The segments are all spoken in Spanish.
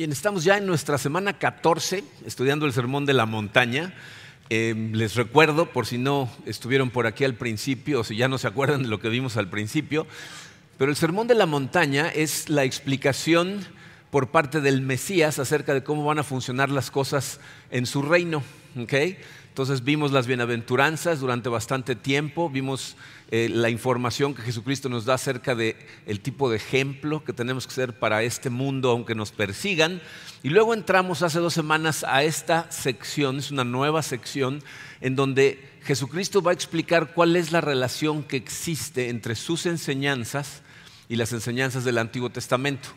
Bien, estamos ya en nuestra semana 14 estudiando el Sermón de la Montaña. Eh, les recuerdo, por si no estuvieron por aquí al principio o si ya no se acuerdan de lo que vimos al principio, pero el Sermón de la Montaña es la explicación por parte del Mesías acerca de cómo van a funcionar las cosas en su reino. ¿okay? Entonces vimos las bienaventuranzas durante bastante tiempo, vimos eh, la información que Jesucristo nos da acerca de el tipo de ejemplo que tenemos que ser para este mundo aunque nos persigan. Y luego entramos hace dos semanas a esta sección, es una nueva sección en donde Jesucristo va a explicar cuál es la relación que existe entre sus enseñanzas y las enseñanzas del Antiguo Testamento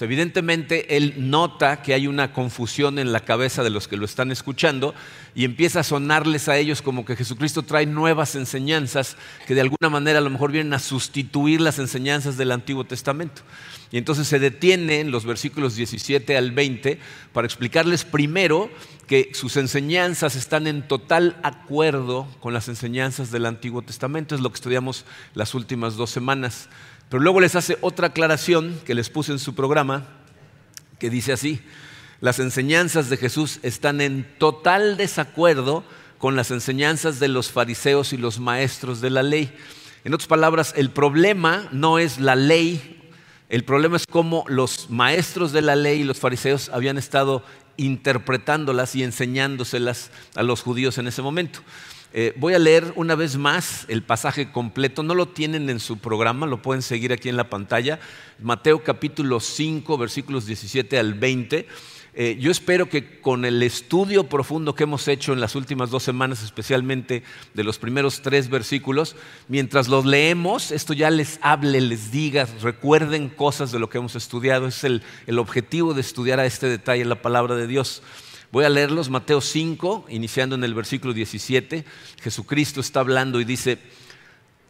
evidentemente él nota que hay una confusión en la cabeza de los que lo están escuchando y empieza a sonarles a ellos como que Jesucristo trae nuevas enseñanzas que de alguna manera a lo mejor vienen a sustituir las enseñanzas del Antiguo Testamento. Y entonces se detiene en los versículos 17 al 20 para explicarles primero que sus enseñanzas están en total acuerdo con las enseñanzas del Antiguo Testamento. Es lo que estudiamos las últimas dos semanas. Pero luego les hace otra aclaración que les puse en su programa, que dice así, las enseñanzas de Jesús están en total desacuerdo con las enseñanzas de los fariseos y los maestros de la ley. En otras palabras, el problema no es la ley, el problema es cómo los maestros de la ley y los fariseos habían estado interpretándolas y enseñándoselas a los judíos en ese momento. Eh, voy a leer una vez más el pasaje completo, no lo tienen en su programa, lo pueden seguir aquí en la pantalla, Mateo capítulo 5, versículos 17 al 20. Eh, yo espero que con el estudio profundo que hemos hecho en las últimas dos semanas, especialmente de los primeros tres versículos, mientras los leemos, esto ya les hable, les diga, recuerden cosas de lo que hemos estudiado. Es el, el objetivo de estudiar a este detalle la palabra de Dios. Voy a leerlos, Mateo 5, iniciando en el versículo 17. Jesucristo está hablando y dice,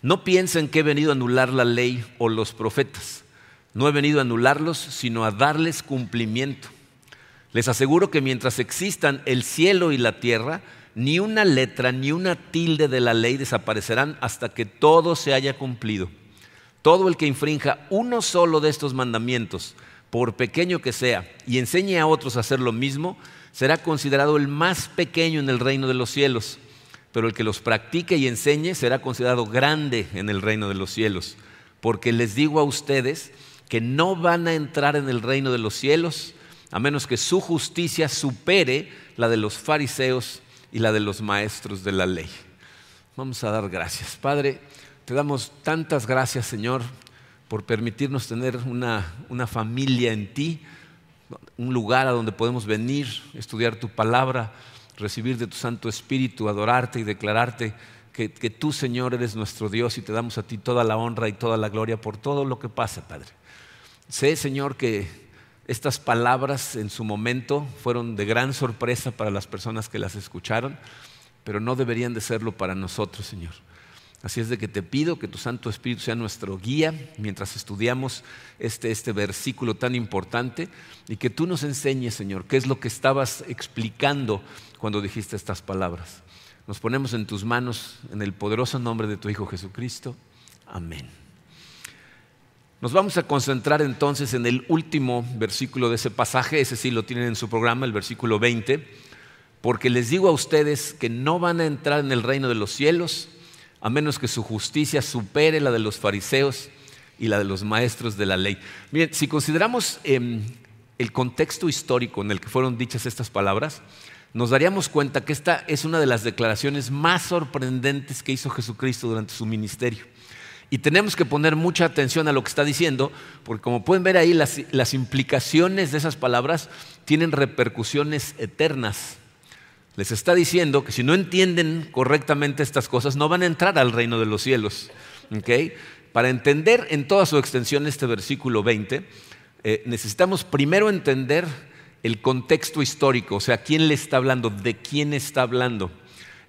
no piensen que he venido a anular la ley o los profetas. No he venido a anularlos, sino a darles cumplimiento. Les aseguro que mientras existan el cielo y la tierra, ni una letra ni una tilde de la ley desaparecerán hasta que todo se haya cumplido. Todo el que infrinja uno solo de estos mandamientos, por pequeño que sea, y enseñe a otros a hacer lo mismo, será considerado el más pequeño en el reino de los cielos, pero el que los practique y enseñe será considerado grande en el reino de los cielos, porque les digo a ustedes que no van a entrar en el reino de los cielos a menos que su justicia supere la de los fariseos y la de los maestros de la ley. Vamos a dar gracias. Padre, te damos tantas gracias, Señor, por permitirnos tener una, una familia en ti un lugar a donde podemos venir, estudiar tu palabra, recibir de tu Santo Espíritu, adorarte y declararte que, tú, Señor, eres nuestro Dios y te damos a ti toda la honra y toda la gloria por todo lo que pasa, Padre. Sé, Señor, que estas palabras en su momento fueron de gran sorpresa para las personas que las escucharon, pero no deberían de serlo para nosotros, Señor. Así es de que te pido que tu Santo Espíritu sea nuestro guía mientras estudiamos este, este versículo tan importante y que tú nos enseñes, Señor, qué es lo que estabas explicando cuando dijiste estas palabras. Nos ponemos en tus manos en el poderoso nombre de tu Hijo Jesucristo. Amén. Nos vamos a concentrar entonces en el último versículo de ese pasaje, ese sí lo tienen en su programa, el versículo 20, porque les digo a ustedes que no van a entrar en el reino de los cielos a menos que su justicia supere la de los fariseos y la de los maestros de la ley. Miren, si consideramos em, el contexto histórico en el que fueron dichas estas palabras, nos daríamos cuenta que esta es una de las declaraciones más sorprendentes que hizo Jesucristo durante su ministerio. Y tenemos que poner mucha atención a lo que está diciendo, porque como pueden ver ahí, las, implicaciones de esas palabras tienen repercusiones eternas les está diciendo que si no entienden correctamente estas cosas, no van a entrar al reino de los cielos. Para entender en toda su extensión este versículo 20, eh, necesitamos primero entender el contexto histórico, o sea, quién le está hablando, de quién está hablando.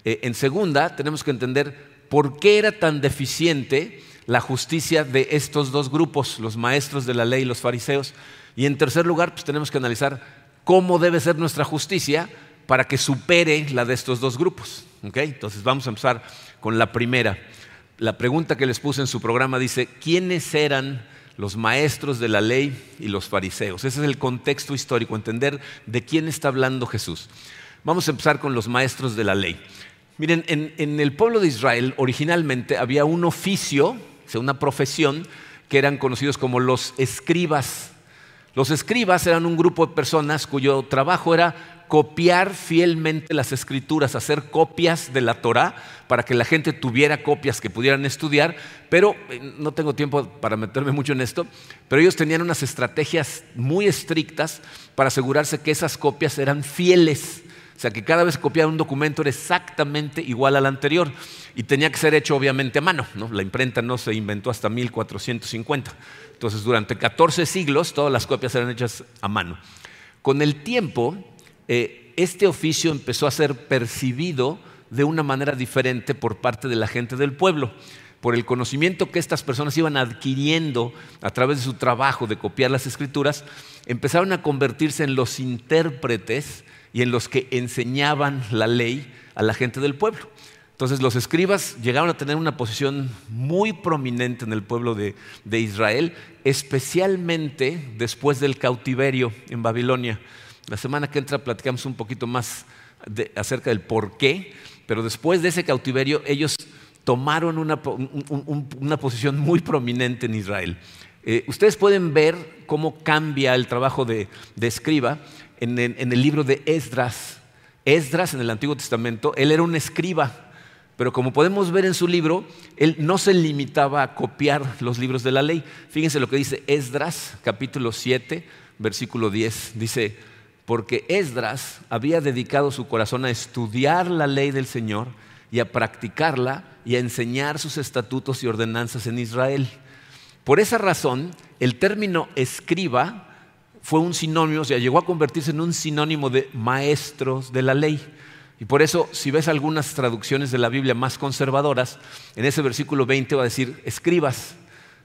Eh, en segunda, tenemos que entender por qué era tan deficiente la justicia de estos dos grupos, los maestros de la ley y los fariseos. Y en tercer lugar, pues tenemos que analizar cómo debe ser nuestra justicia para que supere la de estos dos grupos. Entonces vamos a empezar con la primera. La pregunta que les puse en su programa dice, ¿quiénes eran los maestros de la ley y los fariseos. Ese es el contexto histórico, entender de quién está hablando Jesús. Vamos a empezar con los maestros de la ley. Miren, en, el pueblo de Israel originalmente había un oficio, una profesión, que eran conocidos como los escribas. Los escribas eran un grupo de personas cuyo trabajo era copiar fielmente las escrituras, hacer copias de la Torah para que la gente tuviera copias que pudieran estudiar, pero eh, no tengo tiempo para meterme mucho en esto, pero ellos tenían unas estrategias muy estrictas para asegurarse que esas copias eran fieles. O sea, que cada vez que copiaba un documento era exactamente igual al anterior y tenía que ser hecho obviamente a mano. La imprenta no se inventó hasta 1450. Entonces, durante 14 siglos todas las copias eran hechas a mano. Con el tiempo, eh, este oficio empezó a ser percibido de una manera diferente por parte de la gente del pueblo por el conocimiento que estas personas iban adquiriendo a través de su trabajo de copiar las escrituras, empezaron a convertirse en los intérpretes y en los que enseñaban la ley a la gente del pueblo. Entonces los escribas llegaron a tener una posición muy prominente en el pueblo de, Israel, especialmente después del cautiverio en Babilonia. La semana que entra platicamos un poquito más acerca del por qué, pero después de ese cautiverio ellos tomaron una, posición muy prominente en Israel. Eh, ustedes pueden ver cómo cambia el trabajo de escriba en el, libro de Esdras. Esdras en el Antiguo Testamento, él era un escriba, pero como podemos ver en su libro, él no se limitaba a copiar los libros de la ley. Fíjense lo que dice Esdras, capítulo 7, versículo 10. Dice, porque Esdras había dedicado su corazón a estudiar la ley del Señor y a practicarla y a enseñar sus estatutos y ordenanzas en Israel. Por esa razón, el término escriba fue un sinónimo, o sea, llegó a convertirse en un sinónimo de maestros de la ley. Y por eso, si ves algunas traducciones de la Biblia más conservadoras, en ese versículo 20 va a decir escribas.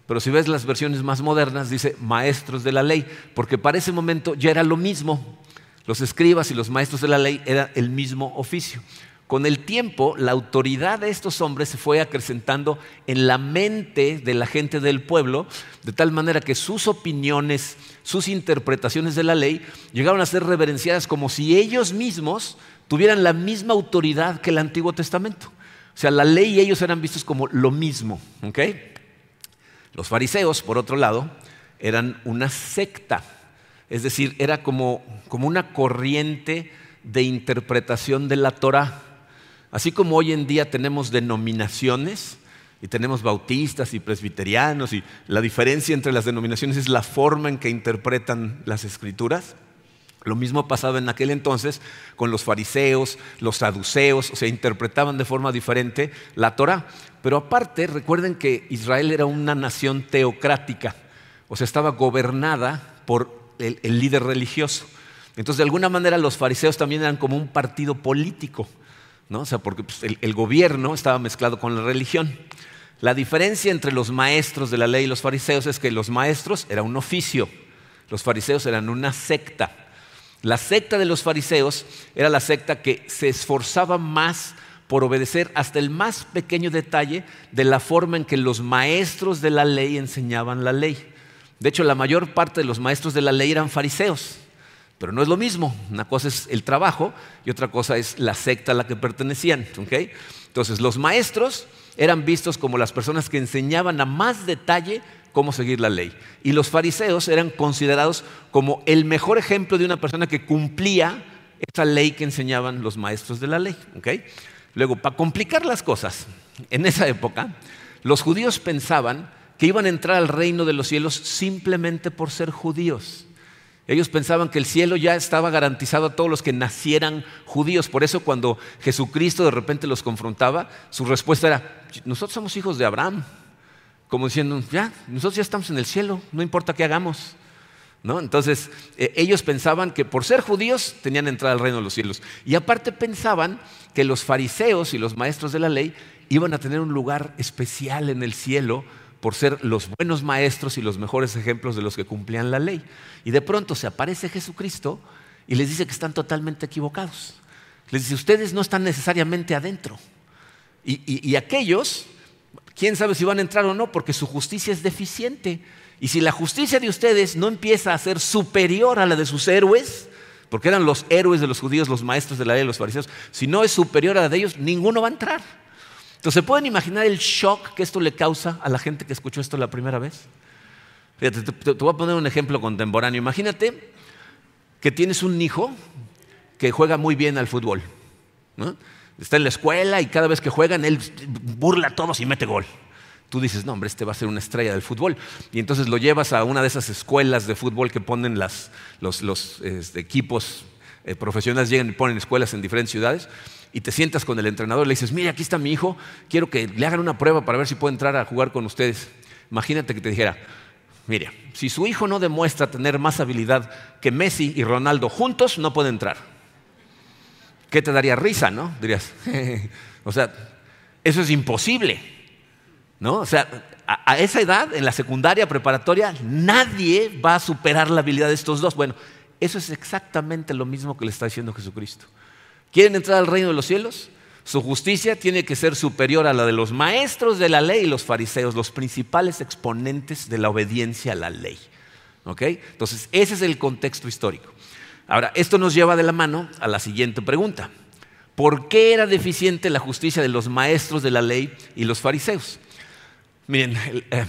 Pero si ves las versiones más modernas, dice maestros de la ley, porque para ese momento ya era lo mismo. Los escribas y los maestros de la ley eran el mismo oficio. Con el tiempo, la autoridad de estos hombres se fue acrecentando en la mente de la gente del pueblo, de tal manera que sus opiniones, sus interpretaciones de la ley llegaron a ser reverenciadas como si ellos mismos tuvieran la misma autoridad que el Antiguo Testamento. O sea, la ley y ellos eran vistos como lo mismo. Los fariseos, por otro lado, eran una secta, es decir, era como, como una corriente de interpretación de la Torah. Así como hoy en día tenemos denominaciones y tenemos bautistas y presbiterianos y la diferencia entre las denominaciones es la forma en que interpretan las escrituras. Lo mismo pasaba en aquel entonces con los fariseos, los saduceos, o sea, interpretaban de forma diferente la Torah. Pero aparte, recuerden que Israel era una nación teocrática, o sea, estaba gobernada por el líder religioso. Entonces, de alguna manera, los fariseos también eran como un partido político. ¿No? O sea, porque pues, el, gobierno estaba mezclado con la religión. La diferencia entre los maestros de la ley y los fariseos es que los maestros eran un oficio, los fariseos eran una secta. La secta de los fariseos era la secta que se esforzaba más por obedecer hasta el más pequeño detalle de la forma en que los maestros de la ley enseñaban la ley. De hecho, la mayor parte de los maestros de la ley eran fariseos. Pero no es lo mismo. Una cosa es el trabajo y otra cosa es la secta a la que pertenecían. Entonces, los maestros eran vistos como las personas que enseñaban a más detalle cómo seguir la ley. Y los fariseos eran considerados como el mejor ejemplo de una persona que cumplía esa ley que enseñaban los maestros de la ley. Luego, para complicar las cosas, en esa época, los judíos pensaban que iban a entrar al reino de los cielos simplemente por ser judíos. Ellos pensaban que el cielo ya estaba garantizado a todos los que nacieran judíos. Por eso cuando Jesucristo de repente los confrontaba, su respuesta era, nosotros somos hijos de Abraham. Como diciendo, ya, nosotros ya estamos en el cielo, no importa qué hagamos. ¿No? Entonces, eh, ellos pensaban que por ser judíos tenían entrada al reino de los cielos. Y aparte pensaban que los fariseos y los maestros de la ley iban a tener un lugar especial en el cielo por ser los buenos maestros y los mejores ejemplos de los que cumplían la ley. Y de pronto se aparece Jesucristo y les dice que están totalmente equivocados. Les dice, ustedes no están necesariamente adentro. Y, aquellos, quién sabe si van a entrar o no, porque su justicia es deficiente. Y si la justicia de ustedes no empieza a ser superior a la de sus héroes, porque eran los héroes de los judíos, los maestros de la ley, los fariseos, si no es superior a la de ellos, ninguno va a entrar. Entonces, ¿se pueden imaginar el shock que esto le causa a la gente que escuchó esto la primera vez? Fíjate, te, voy a poner un ejemplo contemporáneo. Imagínate que tienes un hijo que juega muy bien al fútbol. Está en la escuela y cada vez que juegan, él burla a todos y mete gol. Tú dices, no, hombre, este va a ser una estrella del fútbol. Y entonces lo llevas a una de esas escuelas de fútbol que ponen los, este, equipos eh, profesionales, llegan y ponen escuelas en diferentes ciudades. Y te sientas con el entrenador y le dices, mire, aquí está mi hijo, quiero que le hagan una prueba para ver si puede entrar a jugar con ustedes. Imagínate que te dijera, mire, si su hijo no demuestra tener más habilidad que Messi y Ronaldo juntos, no puede entrar. ¿Qué te daría risa, no? Dirías, o sea, eso es imposible. ¿No? O sea, a, esa edad, en la secundaria preparatoria, nadie va a superar la habilidad de estos dos. Bueno, eso es exactamente lo mismo que le está diciendo Jesucristo. ¿Quieren entrar al reino de los cielos? Su justicia tiene que ser superior a la de los maestros de la ley y los fariseos, los principales exponentes de la obediencia a la ley. ¿Ok? Entonces, ese es el contexto histórico. Ahora, esto nos lleva de la mano a la siguiente pregunta. ¿Por qué era deficiente la justicia de los maestros de la ley y los fariseos? Miren, eh,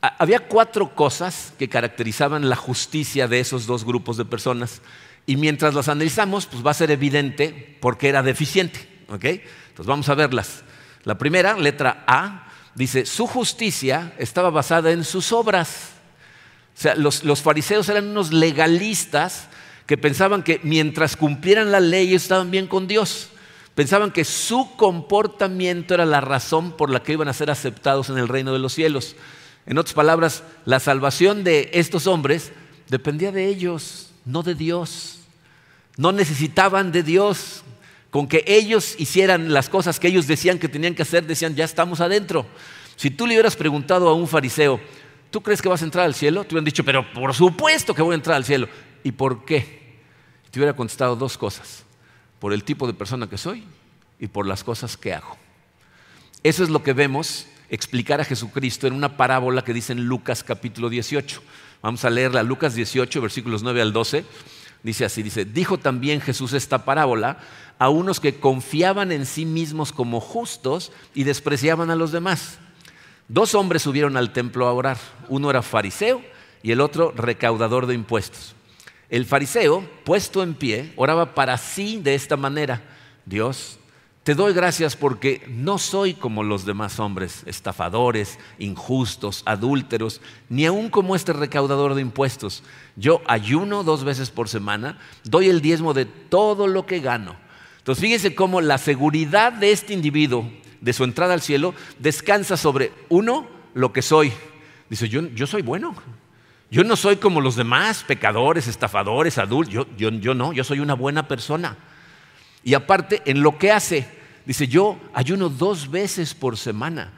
había cuatro cosas que caracterizaban la justicia de esos dos grupos de personas y mientras las analizamos, pues va a ser evidente por qué era deficiente. Entonces vamos a verlas. La primera, letra A, dice, su justicia estaba basada en sus obras. O sea, los, los fariseos eran unos legalistas que pensaban que mientras cumplieran la ley estaban bien con Dios. Pensaban que su comportamiento era la razón por la que iban a ser aceptados en el reino de los cielos. En otras palabras, la salvación de estos hombres dependía de ellos, no de Dios. No necesitaban de Dios. Con que ellos hicieran las cosas que ellos decían que tenían que hacer, decían, ya estamos adentro. Si tú le hubieras preguntado a un fariseo, ¿tú crees que vas a entrar al cielo? Te hubieran dicho, pero por supuesto que voy a entrar al cielo. ¿Y por qué? Te hubiera contestado dos cosas por el tipo de persona que soy y por las cosas que hago. Eso es lo que vemos explicar a Jesucristo en una parábola que dice en Lucas capítulo 18. Vamos a leerla, Lucas 18, versículos 9 al 12. Dice así, dice, dijo también Jesús esta parábola a unos que confiaban en sí mismos como justos y despreciaban a los demás. Dos hombres subieron al templo a orar. Uno era fariseo y el otro recaudador de impuestos. El fariseo, puesto en pie, oraba para sí de esta manera, Dios, te doy gracias porque no soy como los demás hombres, estafadores, injustos, adúlteros, ni aun como este recaudador de impuestos. Yo ayuno dos veces por semana, doy el diezmo de todo lo que gano. Entonces fíjense cómo la seguridad de este individuo, de su entrada al cielo, descansa sobre, uno, lo que soy. Dice, yo, yo soy bueno, yo no soy como los demás, pecadores, estafadores, adultos. Yo, yo, no, yo soy una buena persona. Y aparte, en lo que hace, dice, yo ayuno dos veces por semana.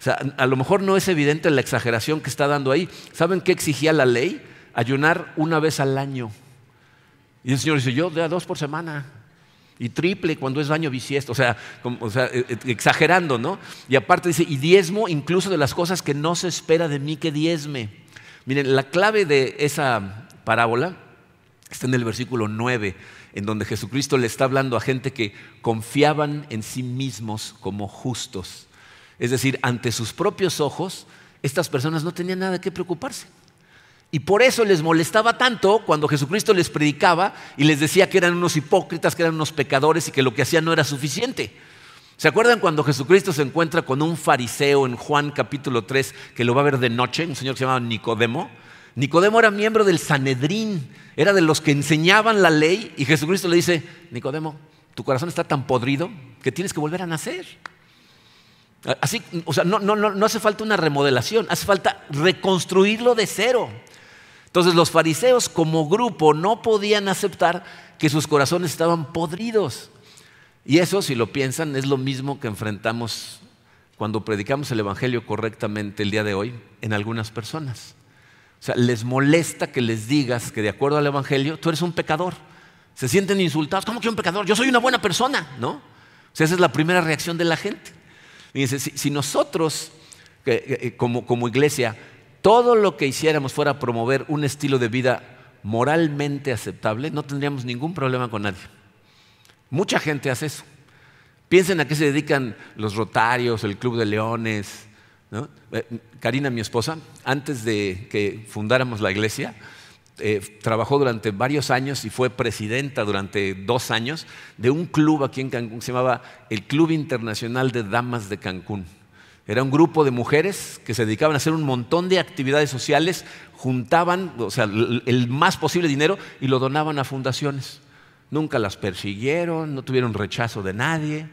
O sea, a lo mejor no es evidente la exageración que está dando ahí. ¿Saben qué exigía la ley? Ayunar una vez al año. Y el Señor dice, yo de dos por semana. Y triple cuando es daño bisiesto, o sea, o sea, e, e, exagerando, ¿no? Y aparte dice, y diezmo incluso de las cosas que no se espera de mí que diezme. Miren, la clave de esa parábola está en el versículo 9, en donde Jesucristo le está hablando a gente que confiaban en sí mismos como justos. Es decir, ante sus propios ojos, estas personas no tenían nada que preocuparse. Y por eso les molestaba tanto cuando Jesucristo les predicaba y les decía que eran unos hipócritas, que eran unos pecadores y que lo que hacían no era suficiente. ¿Se acuerdan cuando Jesucristo se encuentra con un fariseo en Juan capítulo 3 que lo va a ver de noche, un señor que se llamaba Nicodemo? Nicodemo era miembro del Sanedrín, era de los que enseñaban la ley y Jesucristo le dice, Nicodemo, tu corazón está tan podrido que tienes que volver a nacer. Así, o sea, no, no, no hace falta una remodelación, hace falta reconstruirlo de cero. Entonces los fariseos como grupo no podían aceptar que sus corazones estaban podridos. Y eso, si lo piensan, es lo mismo que enfrentamos cuando predicamos el Evangelio correctamente el día de hoy en algunas personas. O sea, les molesta que les digas que de acuerdo al Evangelio tú eres un pecador. Se sienten insultados. ¿Cómo que un pecador? Yo soy una buena persona, ¿no? O sea, esa es la primera reacción de la gente. Fíjense, si, nosotros, como, como iglesia, todo lo que hiciéramos fuera promover un estilo de vida moralmente aceptable, no tendríamos ningún problema con nadie. Mucha gente hace eso. Piensen a qué se dedican los Rotarios, el Club de Leones. Eh, Karina, mi esposa, antes de que fundáramos la iglesia, eh, trabajó durante varios años y fue presidenta durante dos años de un club aquí en Cancún se llamaba el Club Internacional de Damas de Cancún. Era un grupo de mujeres que se dedicaban a hacer un montón de actividades sociales, juntaban, o sea, el más posible dinero y lo donaban a fundaciones. Nunca las persiguieron, no tuvieron rechazo de nadie.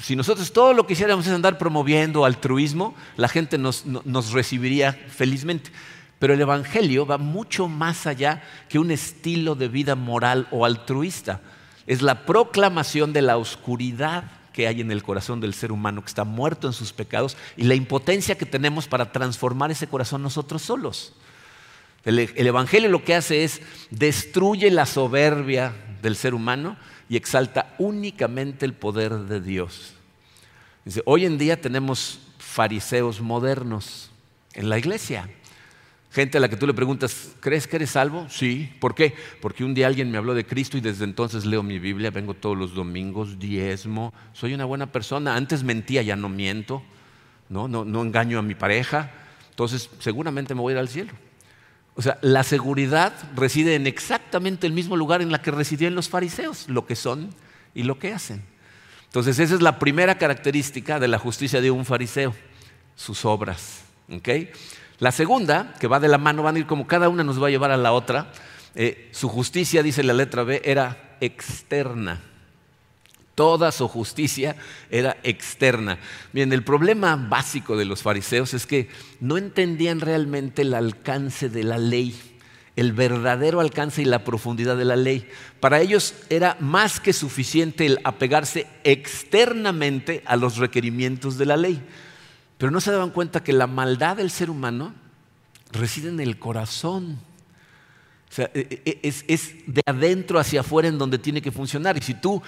Si nosotros todo lo que hiciéramos es andar promoviendo altruismo, la gente nos, nos recibiría felizmente. Pero el Evangelio va mucho más allá que un estilo de vida moral o altruista. Es la proclamación de la oscuridad que hay en el corazón del ser humano que está muerto en sus pecados y la impotencia que tenemos para transformar ese corazón nosotros solos. El, Evangelio lo que hace es destruye la soberbia del ser humano y exalta únicamente el poder de Dios. Dice, hoy en día tenemos fariseos modernos en la iglesia. Gente a la que tú le preguntas, ¿crees que eres salvo? Sí. ¿Por qué? Porque un día alguien me habló de Cristo y desde entonces leo mi Biblia, vengo todos los domingos, diezmo, soy una buena persona. Antes mentía, ya no miento, no, no, no engaño a mi pareja. Entonces, seguramente me voy a ir al cielo. O sea, la seguridad reside en exactamente el mismo lugar en la que residían los fariseos, lo que son y lo que hacen. Entonces, esa es la primera característica de la justicia de un fariseo, sus obras. La segunda, que va de la mano, van a ir como cada una nos va a llevar a la otra. Eh, su justicia, dice la letra B, era externa. Toda su justicia era externa. Bien, el problema básico de los fariseos es que no entendían realmente el alcance de la ley, el verdadero alcance y la profundidad de la ley. Para ellos era más que suficiente el apegarse externamente a los requerimientos de la ley. Pero no se daban cuenta que la maldad del ser humano reside en el corazón. O sea, e, e, es, es, de adentro hacia afuera en donde tiene que funcionar. Y si tú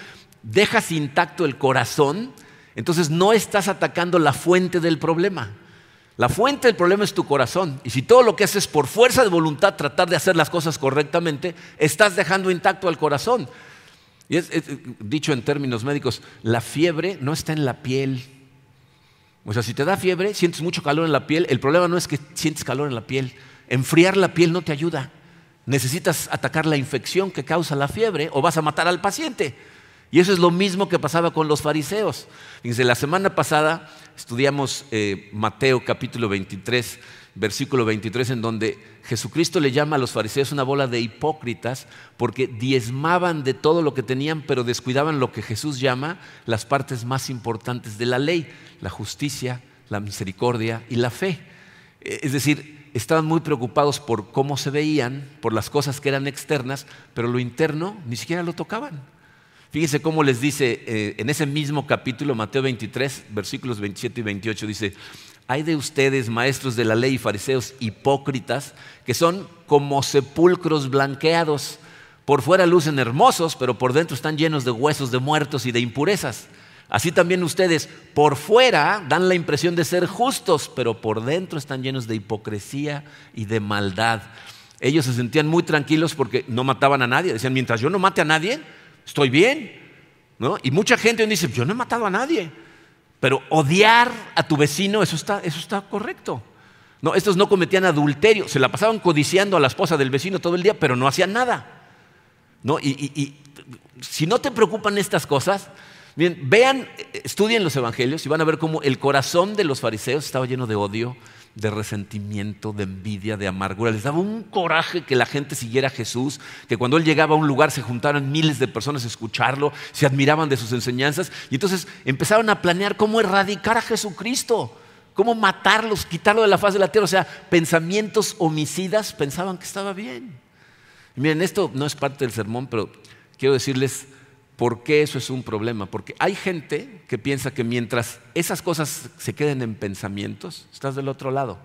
dejas intacto el corazón, entonces no estás atacando la fuente del problema. La fuente del problema es tu corazón. Y si todo lo que haces por fuerza de voluntad tratar de hacer las cosas correctamente, estás dejando intacto al corazón. Y es, dicho en términos médicos, la fiebre no está en la piel, o sea, si te da fiebre, sientes mucho calor en la piel, el problema no es que sientes calor en la piel. Enfriar la piel no te ayuda. Necesitas atacar la infección que causa la fiebre o vas a matar al paciente. Y eso es lo mismo que pasaba con los fariseos. Fíjense, la semana pasada estudiamos eh, Mateo capítulo 23 versículo 23, en donde Jesucristo le llama a los fariseos una bola de hipócritas porque diezmaban de todo lo que tenían, pero descuidaban lo que Jesús llama las partes más importantes de la ley, la justicia, la misericordia y la fe. Es decir, estaban muy preocupados por cómo se veían, por las cosas que eran externas, pero lo interno ni siquiera lo tocaban. Fíjense cómo les dice eh, en ese mismo capítulo, Mateo 23, versículos 27 y 28, dice, hay de ustedes, maestros de la ley y fariseos hipócritas, que son como sepulcros blanqueados. Por fuera lucen hermosos, pero por dentro están llenos de huesos de muertos y de impurezas. Así también ustedes, por fuera, dan la impresión de ser justos, pero por dentro están llenos de hipocresía y de maldad. Ellos se sentían muy tranquilos porque no mataban a nadie. Decían, mientras yo no mate a nadie, estoy bien. ¿No? Y mucha gente dice, yo no he matado a nadie. Pero odiar a tu vecino, eso está, eso está correcto. No, estos no cometían adulterio, se la pasaban codiciando a la esposa del vecino todo el día, pero no hacían nada. ¿No? Y, y si no te preocupan estas cosas, bien, vean, estudien los evangelios y van a ver cómo el corazón de los fariseos estaba lleno de odio, de resentimiento, de envidia, de amargura. Les daba un coraje que la gente siguiera a Jesús, que cuando Él llegaba a un lugar se juntaran miles de personas a escucharlo, se admiraban de sus enseñanzas y entonces empezaron a planear cómo erradicar a Jesucristo, cómo matarlos, quitarlo de la faz de la tierra. O sea, pensamientos homicidas pensaban que estaba bien. miren, esto no es parte del sermón, pero quiero decirles ¿Por qué eso es un problema? Porque hay gente que piensa que mientras esas cosas se queden en pensamientos, estás del otro lado.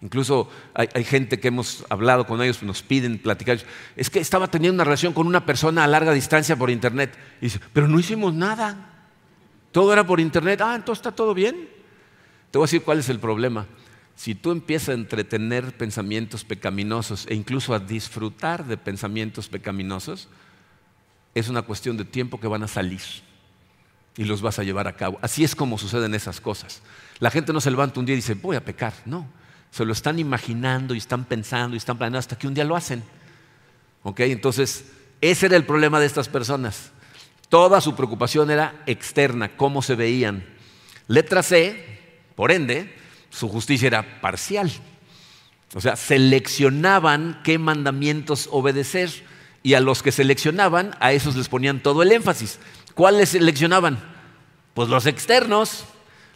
Incluso hay, gente que hemos hablado con ellos, nos piden platicar. Es que estaba teniendo una relación con una persona a larga distancia por internet. Y dice, pero no hicimos nada. Todo era por internet. Ah, entonces está todo bien. Te voy a decir cuál es el problema. Si tú empiezas a entretener pensamientos pecaminosos e incluso a disfrutar de pensamientos pecaminosos, es una cuestión de tiempo que van a salir y los vas a llevar a cabo. Así es como suceden esas cosas. La gente no se levanta un día y dice, voy a pecar. No, se lo están imaginando y están pensando y están planeando hasta que un día lo hacen. ¿Ok? Entonces, ese era el problema de estas personas. Toda su preocupación era externa, cómo se veían. Letra C, por ende, su justicia era parcial. O sea, seleccionaban qué mandamientos obedecer y a los que seleccionaban, a esos les ponían todo el énfasis. ¿Cuáles seleccionaban? Pues los externos,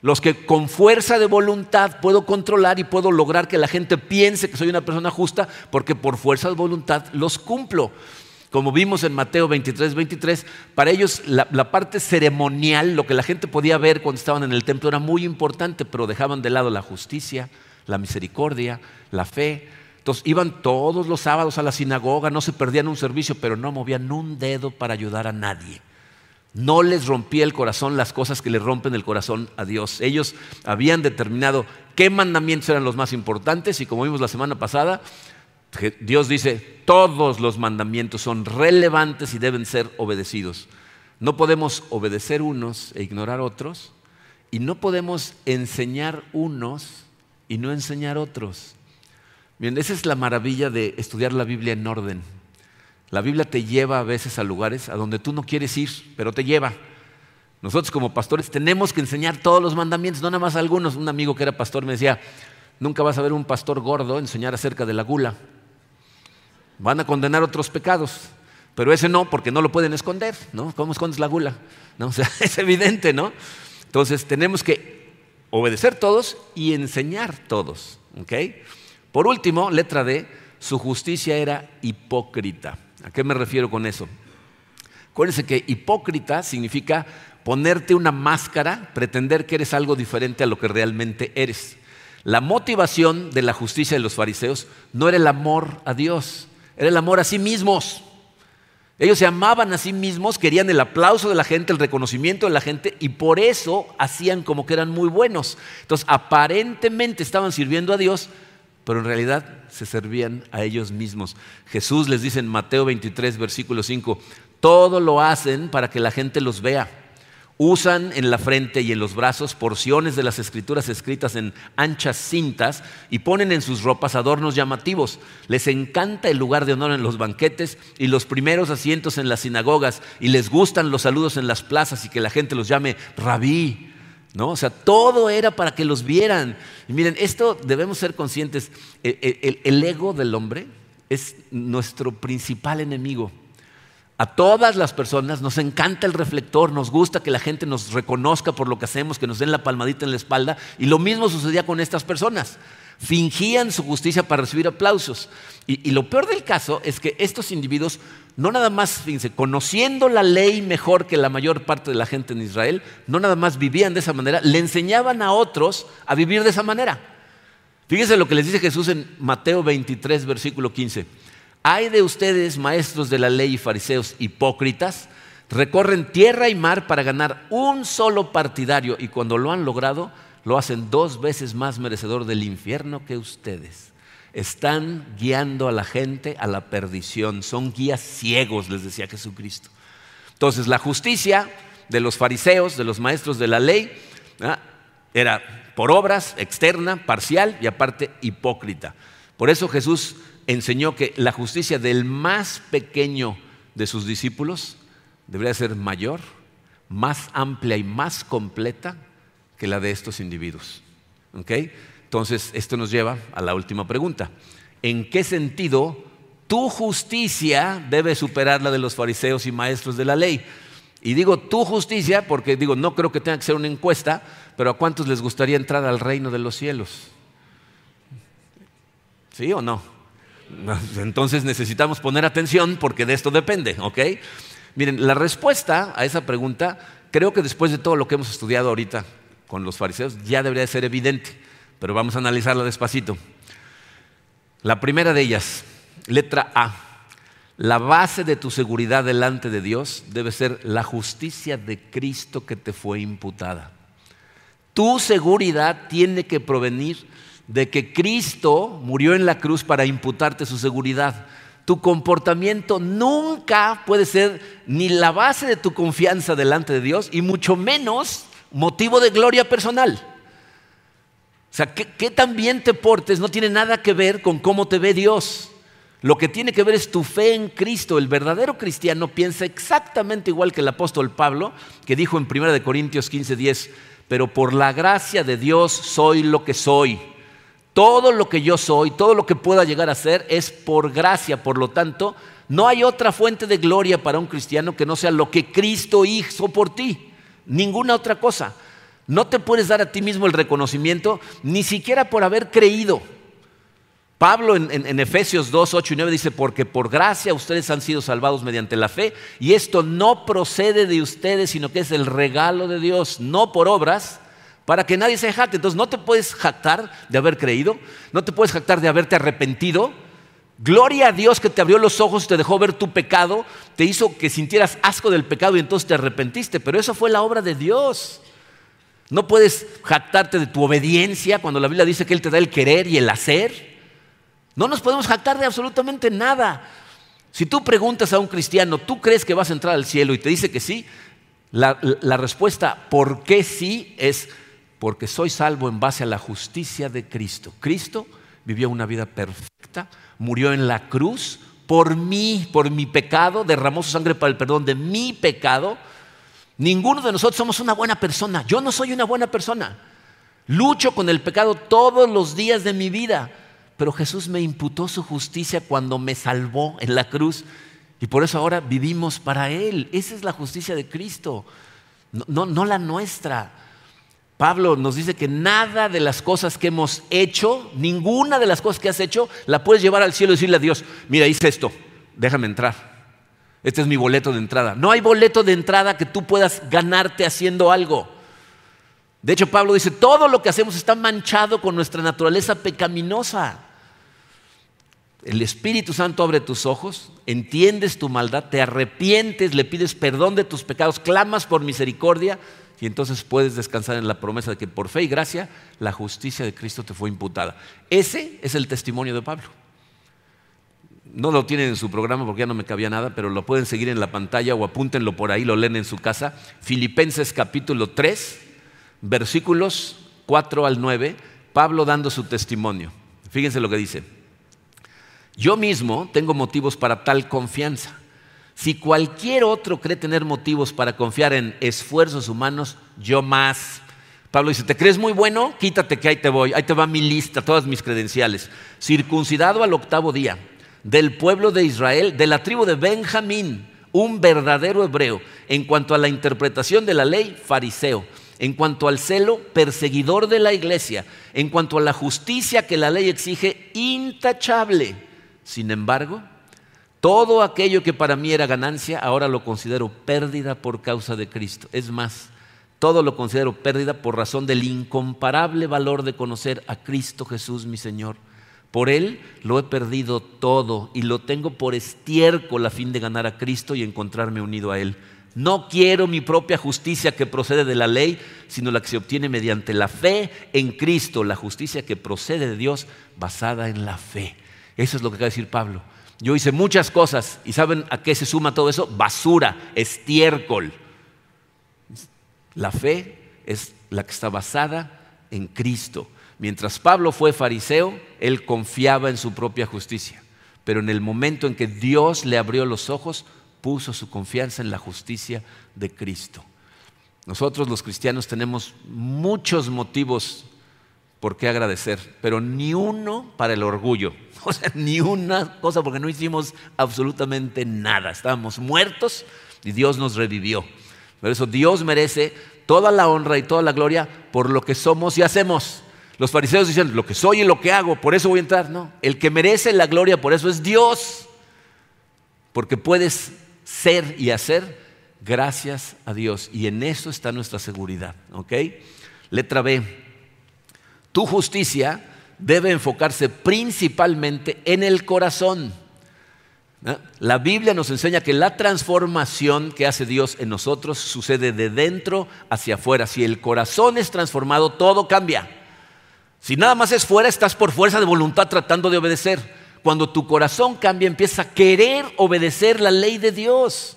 los que con fuerza de voluntad puedo controlar y puedo lograr que la gente piense que soy una persona justa porque por fuerza de voluntad los cumplo. Como vimos en Mateo 23, 23, para ellos la, la, parte ceremonial, lo que la gente podía ver cuando estaban en el templo era muy importante, pero dejaban de lado la justicia, la misericordia, la fe. Iban todos los sábados a la sinagoga, no se perdían un servicio, pero no movían un dedo para ayudar a nadie. No les rompía el corazón las cosas que le rompen el corazón a Dios. Ellos habían determinado qué mandamientos eran los más importantes y como vimos la semana pasada, Dios dice, todos los mandamientos son relevantes y deben ser obedecidos. No podemos obedecer unos e ignorar otros y no podemos enseñar unos y no enseñar otros. Bien, esa es la maravilla de estudiar la Biblia en orden. La Biblia te lleva a veces a lugares a donde tú no quieres ir, pero te lleva. Nosotros como pastores tenemos que enseñar todos los mandamientos, no nada más algunos. Un amigo que era pastor me decía, nunca vas a ver un pastor gordo enseñar acerca de la gula. Van a condenar otros pecados, pero ese no, porque no lo pueden esconder, ¿no? ¿Cómo escondes la gula? ¿No? Es evidente, ¿no? Entonces tenemos que obedecer todos y enseñar todos, ¿ok? Por último, letra D, su justicia era hipócrita. ¿A qué me refiero con eso? Acuérdense que hipócrita significa ponerte una máscara, pretender que eres algo diferente a lo que realmente eres. La motivación de la justicia de los fariseos no era el amor a Dios, era el amor a sí mismos. Ellos se amaban a sí mismos, querían el aplauso de la gente, el reconocimiento de la gente y por eso hacían como que eran muy buenos. Entonces, aparentemente estaban sirviendo a Dios, pero en realidad se servían a ellos mismos. Jesús les dice en Mateo 23, versículo 5, todo lo hacen para que la gente los vea. Usan en la frente y en los brazos porciones de las escrituras escritas en anchas cintas y ponen en sus ropas adornos llamativos. Les encanta el lugar de honor en los banquetes y los primeros asientos en las sinagogas y les gustan los saludos en las plazas y que la gente los llame rabí. ¿No? O sea, todo era para que los vieran. Y miren, esto debemos ser conscientes. el, el ego del hombre es nuestro principal enemigo. A todas las personas nos encanta el reflector, nos gusta que la gente nos reconozca por lo que hacemos, que nos den la palmadita en la espalda. Y lo mismo sucedía con estas personas. Fingían su justicia para recibir aplausos. Y, lo peor del caso es que estos individuos, no nada más, fíjense, conociendo la ley mejor que la mayor parte de la gente en Israel, no nada más vivían de esa manera, le enseñaban a otros a vivir de esa manera. Fíjense lo que les dice Jesús en Mateo 23, versículo 15. Hay de ustedes, maestros de la ley y fariseos hipócritas, recorren tierra y mar para ganar un solo partidario y cuando lo han logrado, lo hacen dos veces más merecedor del infierno que ustedes. Están guiando a la gente a la perdición, son guías ciegos, les decía Jesucristo. Entonces, la justicia de los fariseos, de los maestros de la ley, era por obras, externa, parcial y aparte hipócrita. Por eso Jesús enseñó que la justicia del más pequeño de sus discípulos debería ser mayor, más amplia y más completa que la de estos individuos. Entonces, esto nos lleva a la última pregunta. ¿En qué sentido tu justicia debe superar la de los fariseos y maestros de la ley? Y digo tu justicia porque digo, no creo que tenga que ser una encuesta, pero ¿a cuántos les gustaría entrar al reino de los cielos? ¿Sí o no? Entonces necesitamos poner atención porque de esto depende, ¿ok? Miren, la respuesta a esa pregunta, creo que después de todo lo que hemos estudiado ahorita con los fariseos, ya debería de ser evidente, pero vamos a analizarla despacito. La primera de ellas, letra A. la base de tu seguridad delante de Dios debe ser la justicia de Cristo que te fue imputada. Tu seguridad tiene que provenir de que Cristo murió en la cruz para imputarte su seguridad. Tu comportamiento nunca puede ser ni la base de tu confianza delante de Dios y mucho menos motivo de gloria personal. O sea, que, también te portes no tiene nada que ver con cómo te ve Dios. Lo que tiene que ver es tu fe en Cristo. El verdadero cristiano piensa exactamente igual que el apóstol Pablo, que dijo en 1 Corintios 15:10, pero por la gracia de Dios soy lo que soy. Todo lo que yo soy, todo lo que pueda llegar a ser es por gracia. Por lo tanto, no hay otra fuente de gloria para un cristiano que no sea lo que Cristo hizo por ti. Ninguna otra cosa. No te puedes dar a ti mismo el reconocimiento ni siquiera por haber creído. Pablo en, Efesios 2, 8 y 9 dice, porque por gracia ustedes han sido salvados mediante la fe, y esto no procede de ustedes, sino que es el regalo de Dios, no por obras, para que nadie se jacte. Entonces no te puedes jactar de haber creído, no te puedes jactar de haberte arrepentido. Gloria a Dios que te abrió los ojos, te dejó ver tu pecado, te hizo que sintieras asco del pecado y entonces te arrepentiste, pero eso fue la obra de Dios. No puedes jactarte de tu obediencia cuando la Biblia dice que Él te da el querer y el hacer. No nos podemos jactar de absolutamente nada. Si tú preguntas a un cristiano, ¿tú crees que vas a entrar al cielo? Y te dice que sí, la, respuesta, ¿por qué sí? es porque soy salvo en base a la justicia de Cristo. Cristo vivió una vida perfecta, murió en la cruz por mí, por mi pecado, derramó su sangre para el perdón de mi pecado. Ninguno de nosotros somos una buena persona. Yo no soy una buena persona. Lucho con el pecado todos los días de mi vida pero Jesús me imputó su justicia cuando me salvó en la cruz y por eso ahora vivimos para Él. Esa es la justicia de Cristo, no, no, la nuestra. Pablo nos dice que nada de las cosas que hemos hecho, ninguna de las cosas que has hecho, la puedes llevar al cielo y decirle a Dios, mira, hice esto, déjame entrar. Este es mi boleto de entrada. No hay boleto de entrada que tú puedas ganarte haciendo algo. De hecho, Pablo dice, todo lo que hacemos está manchado con nuestra naturaleza pecaminosa. El Espíritu Santo abre tus ojos, entiendes tu maldad, te arrepientes, le pides perdón de tus pecados, clamas por misericordia y entonces puedes descansar en la promesa de que por fe y gracia la justicia de Cristo te fue imputada. Ese es el testimonio de Pablo. No lo tienen en su programa porque ya no me cabía nada, pero lo pueden seguir en la pantalla o apúntenlo por ahí, lo leen en su casa. Filipenses capítulo 3, versículos 4 al 9, Pablo dando su testimonio. Fíjense lo que dice. Yo mismo tengo motivos para tal confianza. Si cualquier otro cree tener motivos para confiar en esfuerzos humanos, yo más. Pablo dice, ¿te crees muy bueno? Quítate que ahí te voy, ahí te va mi lista, todas mis credenciales. Circuncidado al octavo día, del pueblo de Israel, de la tribu de Benjamín, un verdadero hebreo. En cuanto a la interpretación de la ley, fariseo. En cuanto al celo, perseguidor de la iglesia. En cuanto a la justicia que la ley exige, intachable. Sin embargo, todo aquello que para mí era ganancia, ahora lo considero pérdida por causa de Cristo. Es más, todo lo considero pérdida por razón del incomparable valor de conocer a Cristo Jesús mi Señor. Por Él lo he perdido todo y lo tengo por estiércol a fin de ganar a Cristo y encontrarme unido a Él. No quiero mi propia justicia que procede de la ley, sino la que se obtiene mediante la fe en Cristo, la justicia que procede de Dios basada en la fe. Eso es lo que acaba de decir Pablo. Yo hice muchas cosas y ¿saben a qué se suma todo eso? Basura, estiércol. La fe es la que está basada en Cristo. Mientras Pablo fue fariseo, él confiaba en su propia justicia. Pero en el momento en que Dios le abrió los ojos, puso su confianza en la justicia de Cristo. Nosotros los cristianos tenemos muchos motivos por qué agradecer, pero ni uno para el orgullo. O sea, ni una cosa porque no hicimos absolutamente nada. Estábamos muertos y Dios nos revivió. Por eso Dios merece toda la honra y toda la gloria por lo que somos y hacemos. Los fariseos dicen, lo que soy y lo que hago, por eso voy a entrar. No, el que merece la gloria por eso es Dios. Porque puedes ser y hacer gracias a Dios. Y en eso está nuestra seguridad. ¿Ok? Letra B. Tu justicia debe enfocarse principalmente en el corazón. La Biblia nos enseña que la transformación que hace Dios en nosotros sucede de dentro hacia afuera. Si el corazón es transformado, todo cambia. Si nada más es fuera, estás por fuerza de voluntad tratando de obedecer. Cuando tu corazón cambia, empieza a querer obedecer la ley de Dios.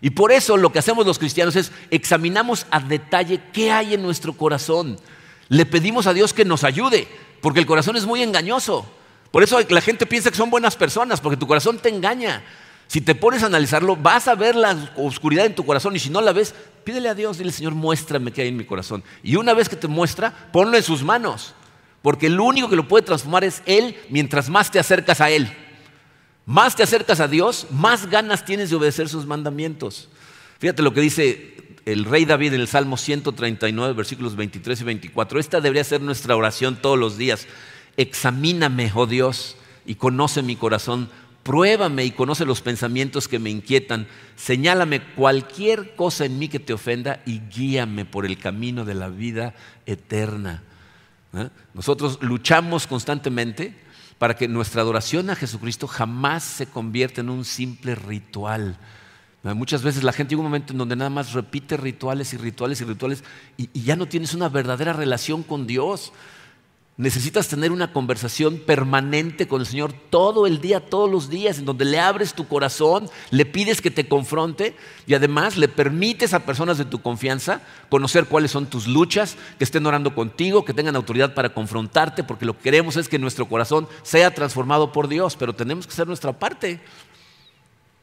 Y por eso lo que hacemos los cristianos es examinamos a detalle qué hay en nuestro corazón. Le pedimos a Dios que nos ayude, porque el corazón es muy engañoso. Por eso la gente piensa que son buenas personas, porque tu corazón te engaña. Si te pones a analizarlo, vas a ver la oscuridad en tu corazón y si no la ves, pídele a Dios, dile Señor, muéstrame qué hay en mi corazón. Y una vez que te muestra, ponlo en sus manos, porque el único que lo puede transformar es Él mientras más te acercas a Él. Más te acercas a Dios, más ganas tienes de obedecer sus mandamientos. Fíjate lo que dice el rey David en el Salmo 139, versículos 23 y 24. Esta debería ser nuestra oración todos los días. Examíname, oh Dios, y conoce mi corazón. Pruébame y conoce los pensamientos que me inquietan. Señálame cualquier cosa en mí que te ofenda y guíame por el camino de la vida eterna. ¿Eh? Nosotros luchamos constantemente para que nuestra adoración a Jesucristo jamás se convierta en un simple ritual. ¿Eh? Muchas veces la gente llega un momento en donde nada más repite rituales y rituales y rituales y, y ya no tienes una verdadera relación con Dios. Necesitas tener una conversación permanente con el Señor todo el día, todos los días, en donde le abres tu corazón, le pides que te confronte y además le permites a personas de tu confianza conocer cuáles son tus luchas, que estén orando contigo, que tengan autoridad para confrontarte, porque lo que queremos es que nuestro corazón sea transformado por Dios, pero tenemos que hacer nuestra parte.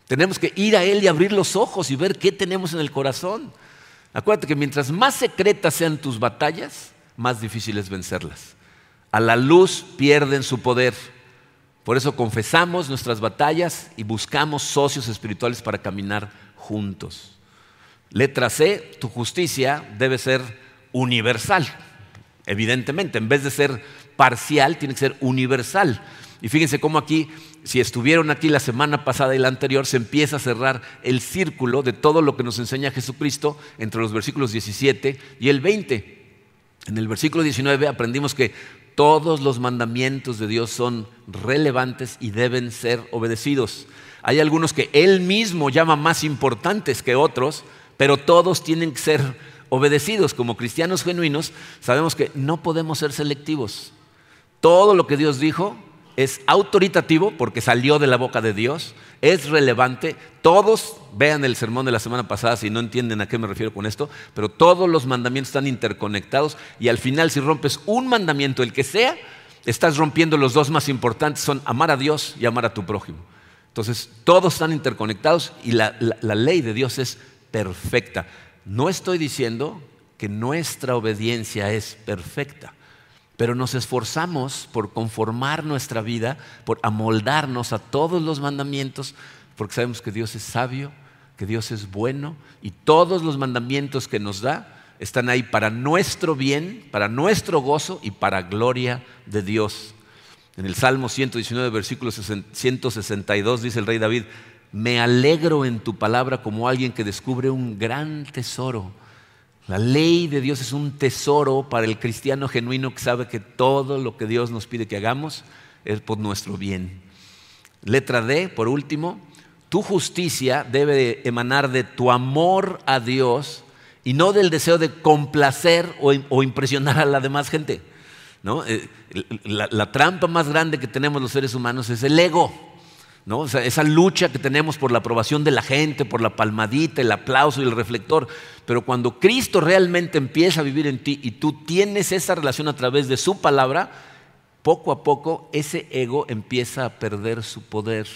Tenemos que ir a Él y abrir los ojos y ver qué tenemos en el corazón. Acuérdate que mientras más secretas sean tus batallas, más difícil es vencerlas a la luz pierden su poder. Por eso confesamos nuestras batallas y buscamos socios espirituales para caminar juntos. Letra C, tu justicia debe ser universal, evidentemente, en vez de ser parcial, tiene que ser universal. Y fíjense cómo aquí, si estuvieron aquí la semana pasada y la anterior, se empieza a cerrar el círculo de todo lo que nos enseña Jesucristo entre los versículos 17 y el 20. En el versículo 19 aprendimos que todos los mandamientos de Dios son relevantes y deben ser obedecidos. Hay algunos que Él mismo llama más importantes que otros, pero todos tienen que ser obedecidos. Como cristianos genuinos sabemos que no podemos ser selectivos. Todo lo que Dios dijo es autoritativo porque salió de la boca de Dios, es relevante. Todos, vean el sermón de la semana pasada si no entienden a qué me refiero con esto, pero todos los mandamientos están interconectados y al final si rompes un mandamiento, el que sea, estás rompiendo los dos más importantes, son amar a Dios y amar a tu prójimo. Entonces, todos están interconectados y la, la ley de Dios es perfecta. No estoy diciendo que nuestra obediencia es perfecta pero nos esforzamos por conformar nuestra vida, por amoldarnos a todos los mandamientos, porque sabemos que Dios es sabio, que Dios es bueno y todos los mandamientos que nos da están ahí para nuestro bien, para nuestro gozo y para gloria de Dios. En el Salmo 119, versículo 162 dice el rey David, me alegro en tu palabra como alguien que descubre un gran tesoro. La ley de Dios es un tesoro para el cristiano genuino que sabe que todo lo que Dios nos pide que hagamos es por nuestro bien. Letra D, por último, tu justicia debe emanar de tu amor a Dios y no del deseo de complacer o, impresionar a la demás gente. ¿no? Eh, la trampa más grande que tenemos los seres humanos es el ego esa lucha que tenemos por la aprobación de la gente, por la palmadita, el aplauso y el reflector. Pero cuando Cristo realmente empieza a vivir en ti y tú tienes esa relación a través de su palabra, poco a poco ese ego empieza a perder su poder.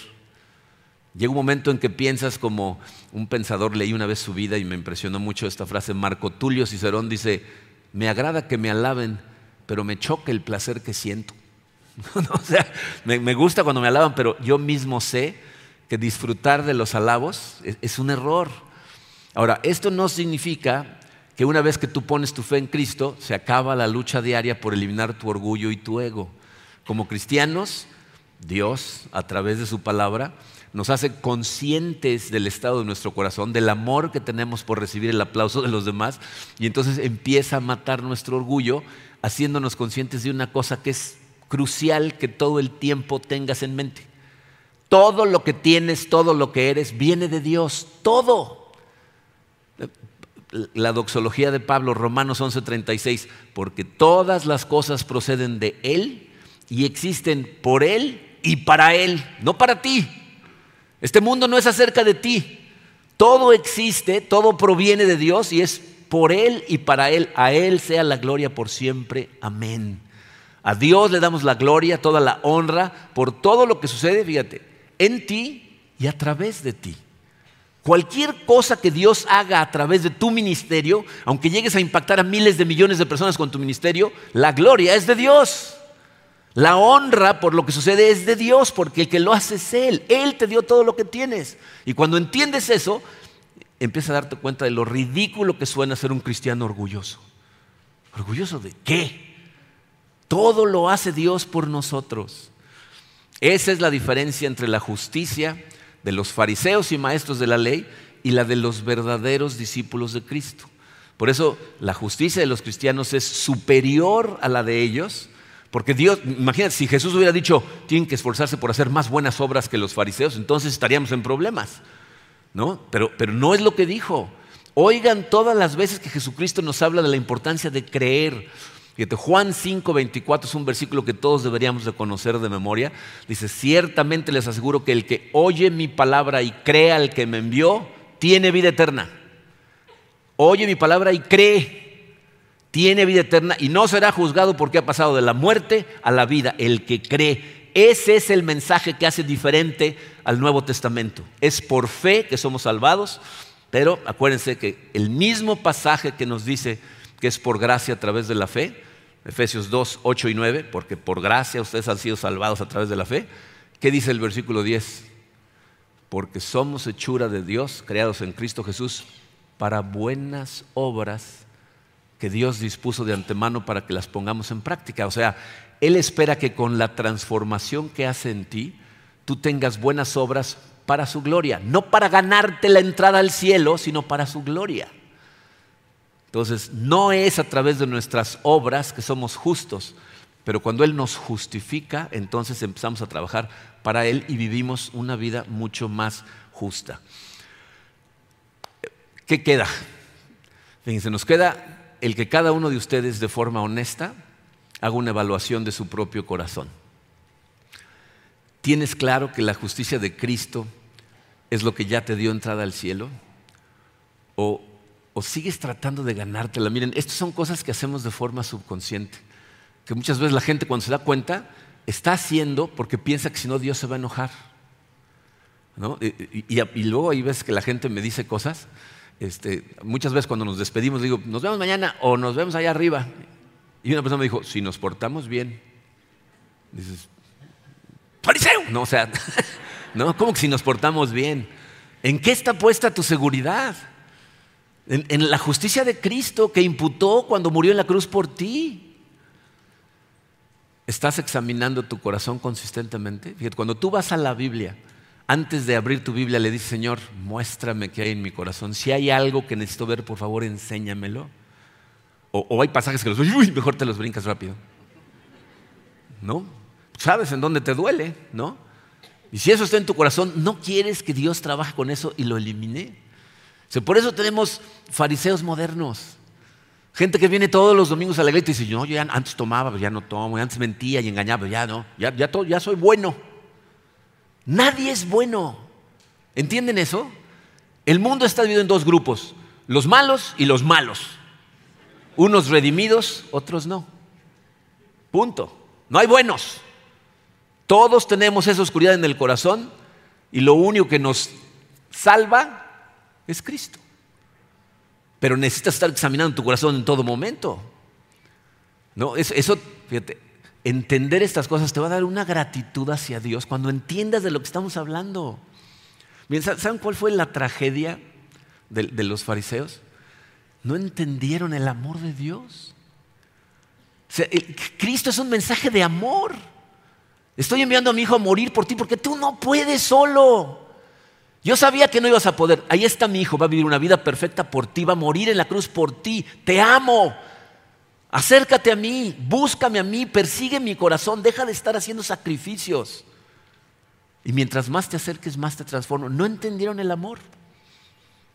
Llega un momento en que piensas como un pensador, leí una vez su vida y me impresionó mucho esta frase, Marco Tulio Cicerón dice, me agrada que me alaben, pero me choca el placer que siento. o sea, me, gusta cuando me alaban, pero yo mismo sé que disfrutar de los alabos es, un error. Ahora, esto no significa que una vez que tú pones tu fe en Cristo, se acaba la lucha diaria por eliminar tu orgullo y tu ego. Como cristianos, Dios, a través de su palabra, nos hace conscientes del estado de nuestro corazón, del amor que tenemos por recibir el aplauso de los demás, y entonces empieza a matar nuestro orgullo, haciéndonos conscientes de una cosa que es crucial que todo el tiempo tengas en mente. Todo lo que tienes, todo lo que eres, viene de Dios. Todo. La doxología de Pablo, Romanos 11:36, porque todas las cosas proceden de Él y existen por Él y para Él, no para ti. Este mundo no es acerca de ti. Todo existe, todo proviene de Dios y es por Él y para Él. A Él sea la gloria por siempre. Amén. A Dios le damos la gloria, toda la honra por todo lo que sucede, fíjate, en ti y a través de ti. Cualquier cosa que Dios haga a través de tu ministerio, aunque llegues a impactar a miles de millones de personas con tu ministerio, la gloria es de Dios. La honra por lo que sucede es de Dios, porque el que lo hace es Él. Él te dio todo lo que tienes. Y cuando entiendes eso, empieza a darte cuenta de lo ridículo que suena ser un cristiano orgulloso. ¿Orgulloso de qué? Todo lo hace Dios por nosotros. Esa es la diferencia entre la justicia de los fariseos y maestros de la ley y la de los verdaderos discípulos de Cristo. Por eso la justicia de los cristianos es superior a la de ellos, porque Dios, imagínate, si Jesús hubiera dicho, tienen que esforzarse por hacer más buenas obras que los fariseos, entonces estaríamos en problemas. ¿no? Pero, pero no es lo que dijo. Oigan todas las veces que Jesucristo nos habla de la importancia de creer. Juan 5, 24 es un versículo que todos deberíamos de conocer de memoria. Dice, ciertamente les aseguro que el que oye mi palabra y crea al que me envió, tiene vida eterna. Oye mi palabra y cree, tiene vida eterna y no será juzgado porque ha pasado de la muerte a la vida. El que cree, ese es el mensaje que hace diferente al Nuevo Testamento. Es por fe que somos salvados, pero acuérdense que el mismo pasaje que nos dice que es por gracia a través de la fe, Efesios 2, 8 y 9, porque por gracia ustedes han sido salvados a través de la fe, ¿qué dice el versículo 10? Porque somos hechura de Dios, creados en Cristo Jesús, para buenas obras que Dios dispuso de antemano para que las pongamos en práctica. O sea, él espera que con la transformación que hace en ti, tú tengas buenas obras para su gloria. No para ganarte la entrada al cielo, sino para su gloria. Entonces, no es a través de nuestras obras que somos justos, pero cuando Él nos justifica, entonces empezamos a trabajar para Él y vivimos una vida mucho más justa. ¿Qué queda? Fíjense, nos queda el que cada uno de ustedes de forma honesta haga una evaluación de su propio corazón. ¿Tienes claro que la justicia de Cristo es lo que ya te dio entrada al cielo? ¿O, sigues tratando de ganártela? Miren, estas son cosas que hacemos de forma subconsciente, que muchas veces la gente cuando se da cuenta está haciendo porque piensa que si no Dios se va a enojar. Y, luego ahí ves que la gente me dice cosas. Este, muchas veces cuando nos despedimos digo, nos vemos mañana o nos vemos allá arriba. Y una persona me dijo, si nos portamos bien, dices, fariseo. No, o sea, no, ¿cómo que si nos portamos bien? ¿En qué está puesta tu seguridad? En, la justicia de Cristo que imputó cuando murió en la cruz por ti. ¿Estás examinando tu corazón consistentemente? Fíjate, cuando tú vas a la Biblia, antes de abrir tu Biblia le dices, Señor, muéstrame qué hay en mi corazón. Si hay algo que necesito ver, por favor, enséñamelo. O, hay pasajes que los uy, mejor te los brincas rápido. ¿No? Sabes en dónde te duele, ¿no? Y si eso está en tu corazón, no quieres que Dios trabaje con eso y lo elimine. Por eso tenemos fariseos modernos. Gente que viene todos los domingos a la iglesia y dice, no, yo ya antes tomaba, pero ya no tomo, antes mentía y engañaba, pero ya no, ya, ya, ya soy bueno. Nadie es bueno. ¿Entienden eso? El mundo está dividido en dos grupos, los malos y los malos. Unos redimidos, otros no. Punto. No hay buenos. Todos tenemos esa oscuridad en el corazón y lo único que nos salva es Cristo. Pero necesitas estar examinando tu corazón en todo momento. No, eso, fíjate, entender estas cosas te va a dar una gratitud hacia Dios cuando entiendas de lo que estamos hablando. ¿saben cuál fue la tragedia de los fariseos? no entendieron el amor de Dios. Cristo es un mensaje de amor. Estoy enviando a mi hijo a morir por ti porque tú no puedes solo. Yo sabía que no ibas a poder. Ahí está mi hijo, va a vivir una vida perfecta por ti, va a morir en la cruz por ti. Te amo. Acércate a mí, búscame a mí, persigue mi corazón, deja de estar haciendo sacrificios. Y mientras más te acerques, más te transformo. No entendieron el amor.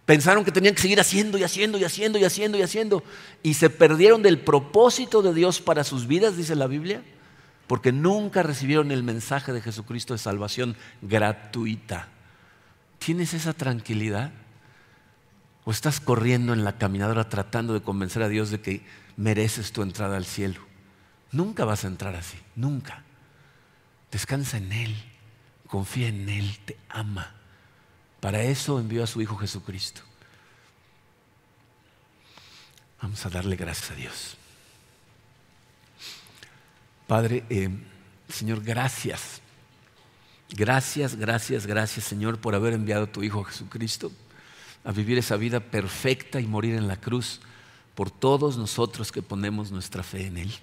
Pensaron que tenían que seguir haciendo y haciendo y haciendo y haciendo y haciendo. Y se perdieron del propósito de Dios para sus vidas, dice la Biblia, porque nunca recibieron el mensaje de Jesucristo de salvación gratuita. ¿Tienes esa tranquilidad? ¿O estás corriendo en la caminadora tratando de convencer a Dios de que mereces tu entrada al cielo? Nunca vas a entrar así, nunca. Descansa en Él, confía en Él, te ama. Para eso envió a su Hijo Jesucristo. Vamos a darle gracias a Dios. Padre, eh, Señor, gracias. Gracias, gracias, gracias, Señor, por haber enviado a tu Hijo Jesucristo a vivir esa vida perfecta y morir en la cruz por todos nosotros que ponemos nuestra fe en Él.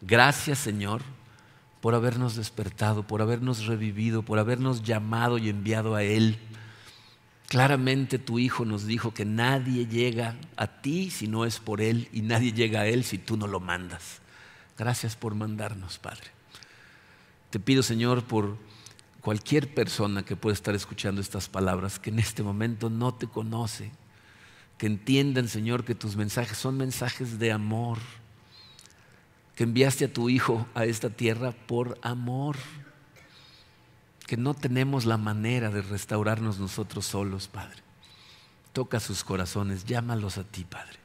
Gracias, Señor, por habernos despertado, por habernos revivido, por habernos llamado y enviado a Él. Claramente tu Hijo nos dijo que nadie llega a ti si no es por Él y nadie llega a Él si tú no lo mandas. Gracias por mandarnos, Padre. Te pido, Señor, por cualquier persona que pueda estar escuchando estas palabras, que en este momento no te conoce, que entiendan, Señor, que tus mensajes son mensajes de amor que enviaste a tu Hijo a esta tierra por amor, que no tenemos la manera de restaurarnos nosotros solos, Padre. Toca sus corazones, llámalos a ti, Padre.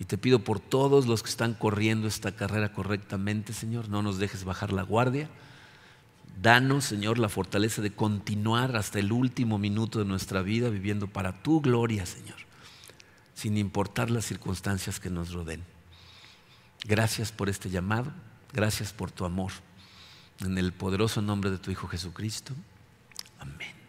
Y te pido por todos los que están corriendo esta carrera correctamente, Señor, no nos dejes bajar la guardia. Danos, Señor, la fortaleza de continuar hasta el último minuto de nuestra vida viviendo para tu gloria, Señor, sin importar las circunstancias que nos rodeen. Gracias por este llamado, gracias por tu amor. En el poderoso nombre de tu Hijo Jesucristo. Amén.